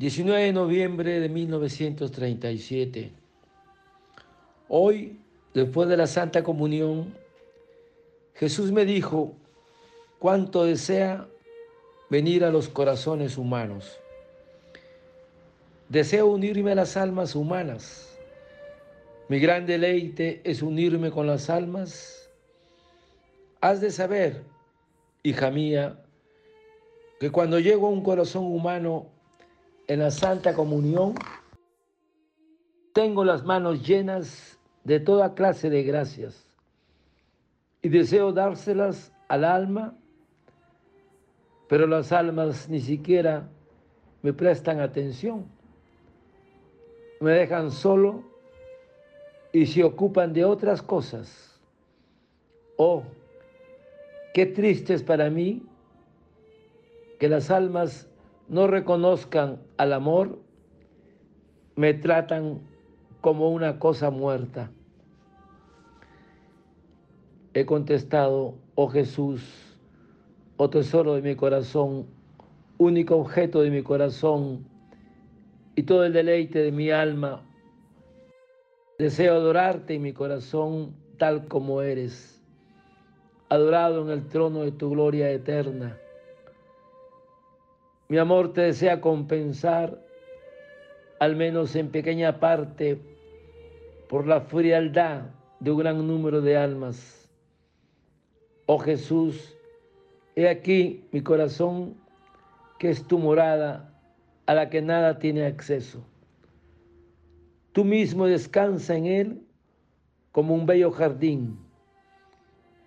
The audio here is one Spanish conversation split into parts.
19 de noviembre de 1937. Hoy, después de la Santa Comunión, Jesús me dijo cuánto desea venir a los corazones humanos. Deseo unirme a las almas humanas. Mi gran deleite es unirme con las almas. Has de saber, hija mía, que cuando llego a un corazón humano, en la Santa Comunión, tengo las manos llenas de toda clase de gracias y deseo dárselas al alma, pero las almas ni siquiera me prestan atención. Me dejan solo y se ocupan de otras cosas. Oh, qué triste es para mí que las almas no reconozcan al amor, me tratan como una cosa muerta. He contestado, oh Jesús, oh tesoro de mi corazón, único objeto de mi corazón y todo el deleite de mi alma. Deseo adorarte en mi corazón tal como eres, adorado en el trono de tu gloria eterna mi amor te desea compensar, al menos en pequeña parte, por la frialdad de un gran número de almas. Oh Jesús, he aquí mi corazón, que es tu morada, a la que nada tiene acceso. Tú mismo descansa en él como un bello jardín.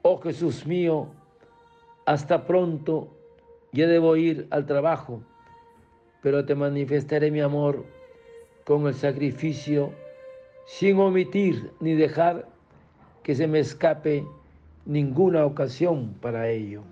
Oh Jesús mío, hasta pronto yo debo ir al trabajo, pero te manifestaré mi amor con el sacrificio sin omitir ni dejar que se me escape ninguna ocasión para ello.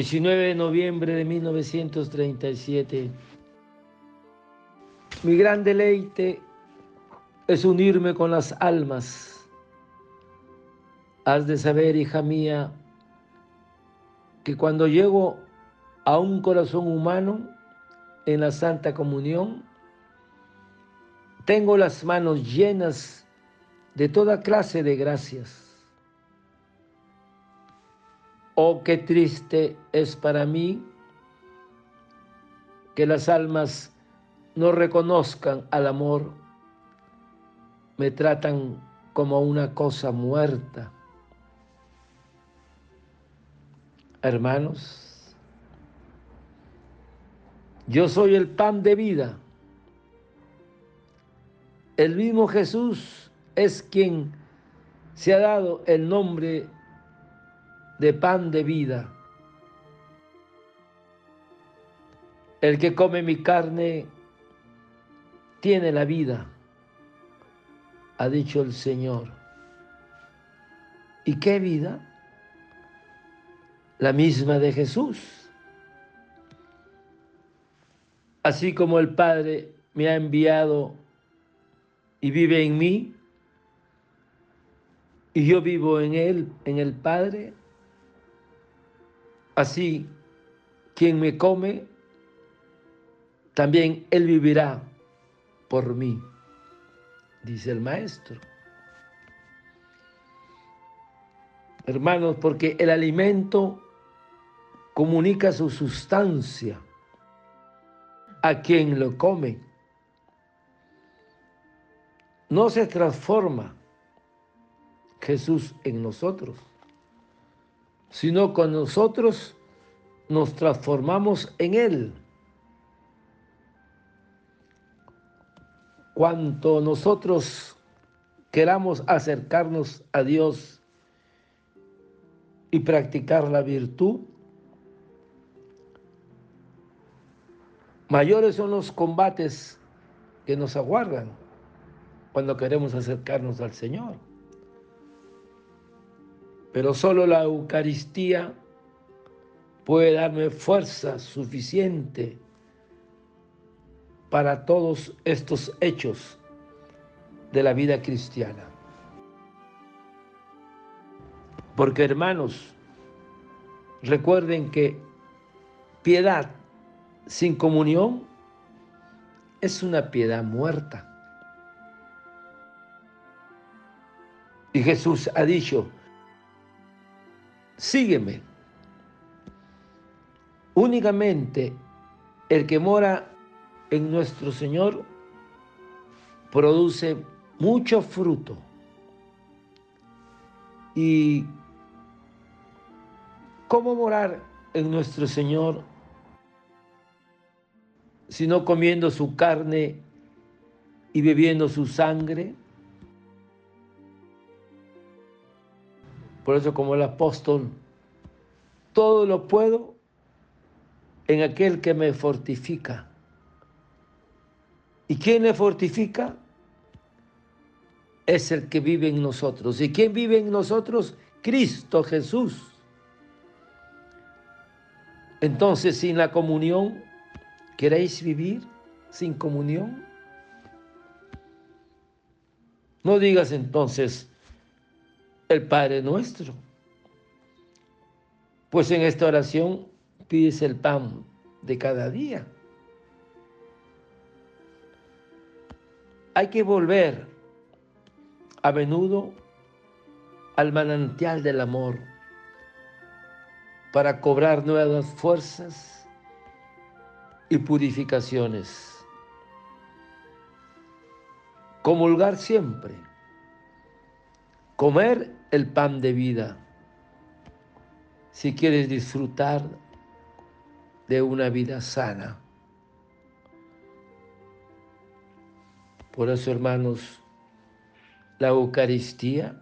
19 de noviembre de 1937. Mi gran deleite es unirme con las almas. Has de saber, hija mía, que cuando llego a un corazón humano en la Santa Comunión, tengo las manos llenas de toda clase de gracias Oh, qué triste es para mí que las almas no reconozcan al amor, me tratan como una cosa muerta. Hermanos, yo soy el pan de vida. El mismo Jesús es quien se ha dado el nombre de pan de vida. El que come mi carne tiene la vida, ha dicho el Señor. ¿Y qué vida? La misma de Jesús. Así como el Padre me ha enviado y vive en mí, y yo vivo en Él, en el Padre, Así, quien me come, también él vivirá por mí, dice el maestro. Hermanos, porque el alimento comunica su sustancia a quien lo come. No se transforma Jesús en nosotros sino con nosotros nos transformamos en Él. Cuanto nosotros queramos acercarnos a Dios y practicar la virtud, mayores son los combates que nos aguardan cuando queremos acercarnos al Señor. Pero solo la Eucaristía puede darme fuerza suficiente para todos estos hechos de la vida cristiana. Porque hermanos, recuerden que piedad sin comunión es una piedad muerta. Y Jesús ha dicho, sígueme. Únicamente el que mora en nuestro Señor produce mucho fruto. ¿Y cómo morar en nuestro Señor? Sino comiendo su carne y bebiendo su sangre. Por eso como el apóstol, todo lo puedo en aquel que me fortifica. ¿Y quién le fortifica? Es el que vive en nosotros. ¿Y quién vive en nosotros? Cristo Jesús. Entonces, sin la comunión, ¿queréis vivir sin comunión? No digas entonces el Padre nuestro. Pues en esta oración pides el pan de cada día. Hay que volver a menudo al manantial del amor para cobrar nuevas fuerzas y purificaciones. Comulgar siempre, comer el pan de vida, si quieres disfrutar de una vida sana. Por eso, hermanos, la Eucaristía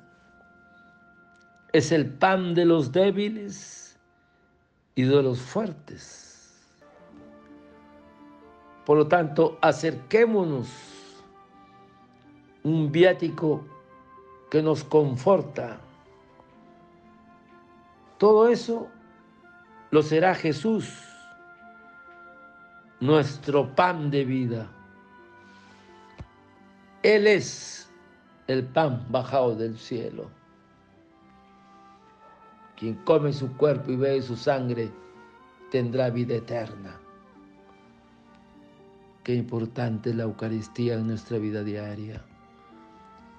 es el pan de los débiles y de los fuertes. Por lo tanto, acerquémonos un viático que nos conforta. Todo eso lo será Jesús, nuestro pan de vida. Él es el pan bajado del cielo. Quien come su cuerpo y bebe su sangre tendrá vida eterna. Qué importante es la Eucaristía en nuestra vida diaria.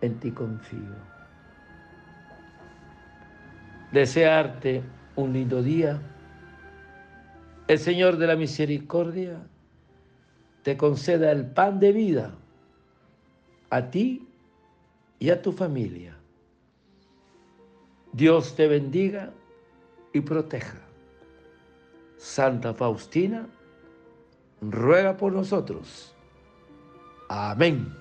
en ti confío. Desearte un lindo día. El Señor de la misericordia te conceda el pan de vida a ti y a tu familia. Dios te bendiga y proteja. Santa Faustina, ruega por nosotros. Amén.